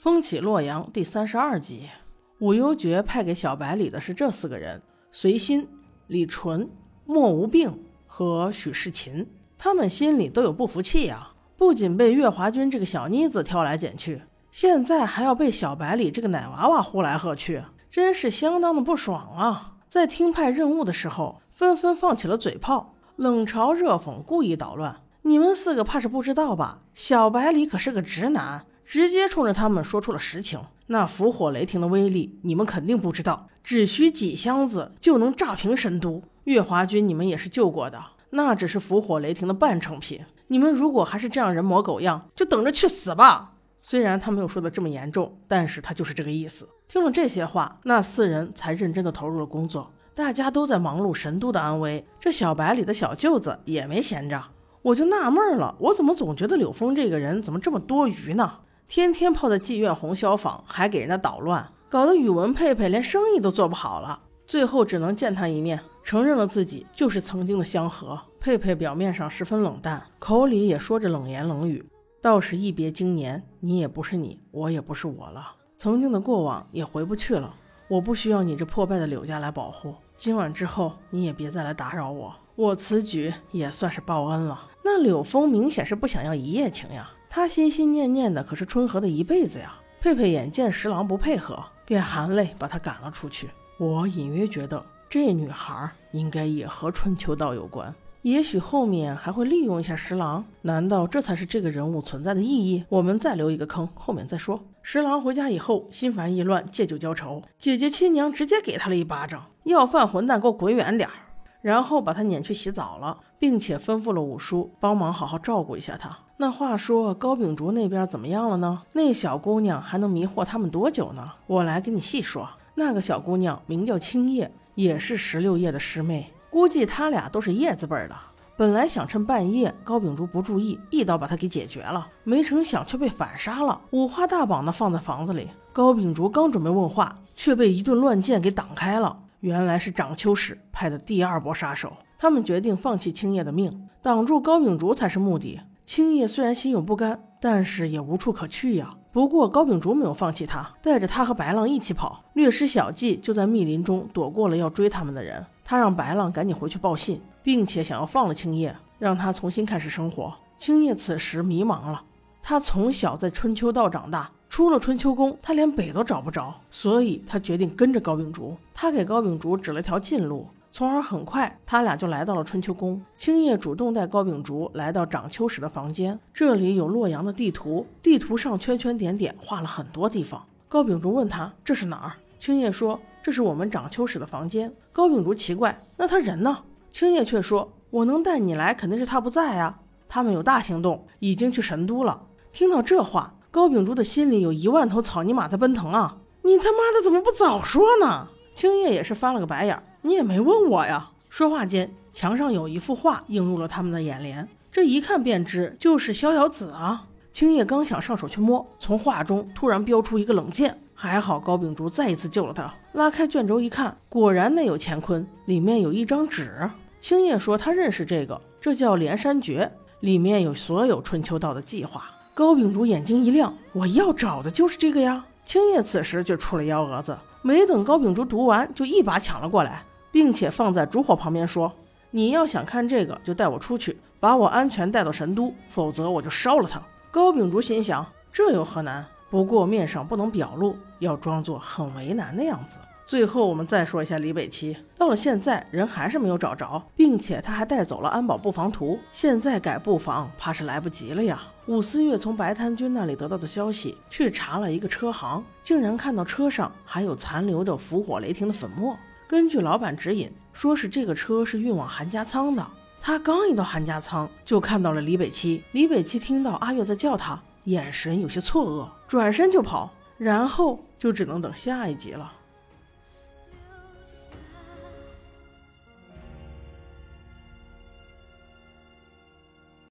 风起洛阳第三十二集，武幽爵派给小白里的是这四个人：随心、李纯、莫无病和许世勤。他们心里都有不服气呀，不仅被月华君这个小妮子挑来拣去，现在还要被小白里这个奶娃娃呼来喝去，真是相当的不爽啊！在听派任务的时候，纷纷放起了嘴炮，冷嘲热讽，故意捣乱。你们四个怕是不知道吧？小白里可是个直男。直接冲着他们说出了实情。那伏火雷霆的威力，你们肯定不知道，只需几箱子就能炸平神都。月华君，你们也是救过的，那只是伏火雷霆的半成品。你们如果还是这样人模狗样，就等着去死吧。虽然他没有说的这么严重，但是他就是这个意思。听了这些话，那四人才认真的投入了工作。大家都在忙碌神都的安危，这小白里的小舅子也没闲着。我就纳闷了，我怎么总觉得柳峰这个人怎么这么多余呢？天天泡在妓院红消坊，还给人家捣乱，搞得宇文佩佩连生意都做不好了。最后只能见他一面，承认了自己就是曾经的香河。佩佩表面上十分冷淡，口里也说着冷言冷语。倒是一别经年，你也不是你，我也不是我了。曾经的过往也回不去了。我不需要你这破败的柳家来保护。今晚之后，你也别再来打扰我。我此举也算是报恩了。那柳峰明显是不想要一夜情呀。他心心念念的可是春和的一辈子呀！佩佩眼见十郎不配合，便含泪把他赶了出去。我隐约觉得这女孩应该也和春秋道有关，也许后面还会利用一下十郎。难道这才是这个人物存在的意义？我们再留一个坑，后面再说。十郎回家以后，心烦意乱，借酒浇愁，姐姐亲娘直接给他了一巴掌：“要饭混蛋，给我滚远点儿！”然后把他撵去洗澡了，并且吩咐了五叔帮忙好好照顾一下他。那话说高秉烛那边怎么样了呢？那小姑娘还能迷惑他们多久呢？我来给你细说。那个小姑娘名叫青叶，也是十六叶的师妹，估计他俩都是叶子辈的。本来想趁半夜高秉烛不注意，一刀把他给解决了，没成想却被反杀了，五花大绑的放在房子里。高秉烛刚准备问话，却被一顿乱箭给挡开了。原来是掌秋使派的第二波杀手。他们决定放弃青叶的命，挡住高秉烛才是目的。青叶虽然心有不甘，但是也无处可去呀。不过高秉烛没有放弃他，带着他和白浪一起跑，略施小计，就在密林中躲过了要追他们的人。他让白浪赶紧回去报信，并且想要放了青叶，让他重新开始生活。青叶此时迷茫了，他从小在春秋道长大，出了春秋宫，他连北都找不着，所以他决定跟着高秉烛。他给高秉烛指了条近路。从而很快，他俩就来到了春秋宫。青叶主动带高秉烛来到掌秋使的房间，这里有洛阳的地图，地图上圈圈点点画了很多地方。高秉烛问他这是哪儿？青叶说这是我们掌秋使的房间。高秉烛奇怪，那他人呢？青叶却说我能带你来，肯定是他不在啊。他们有大行动，已经去神都了。听到这话，高秉烛的心里有一万头草泥马在奔腾啊！你他妈的怎么不早说呢？青叶也是翻了个白眼。你也没问我呀！说话间，墙上有一幅画映入了他们的眼帘，这一看便知就是逍遥子啊！青叶刚想上手去摸，从画中突然飙出一个冷箭，还好高秉烛再一次救了他。拉开卷轴一看，果然内有乾坤，里面有一张纸。青叶说他认识这个，这叫连山诀，里面有所有春秋道的计划。高秉烛眼睛一亮，我要找的就是这个呀！青叶此时就出了幺蛾子，没等高秉烛读完，就一把抢了过来。并且放在烛火旁边说：“你要想看这个，就带我出去，把我安全带到神都，否则我就烧了它。”高秉烛心想：这有何难？不过面上不能表露，要装作很为难的样子。最后我们再说一下李北齐，到了现在人还是没有找着，并且他还带走了安保布防图，现在改布防怕是来不及了呀。武思月从白滩君那里得到的消息，去查了一个车行，竟然看到车上还有残留的伏火雷霆的粉末。根据老板指引，说是这个车是运往韩家仓的。他刚一到韩家仓，就看到了李北七。李北七听到阿月在叫他，眼神有些错愕，转身就跑，然后就只能等下一集了。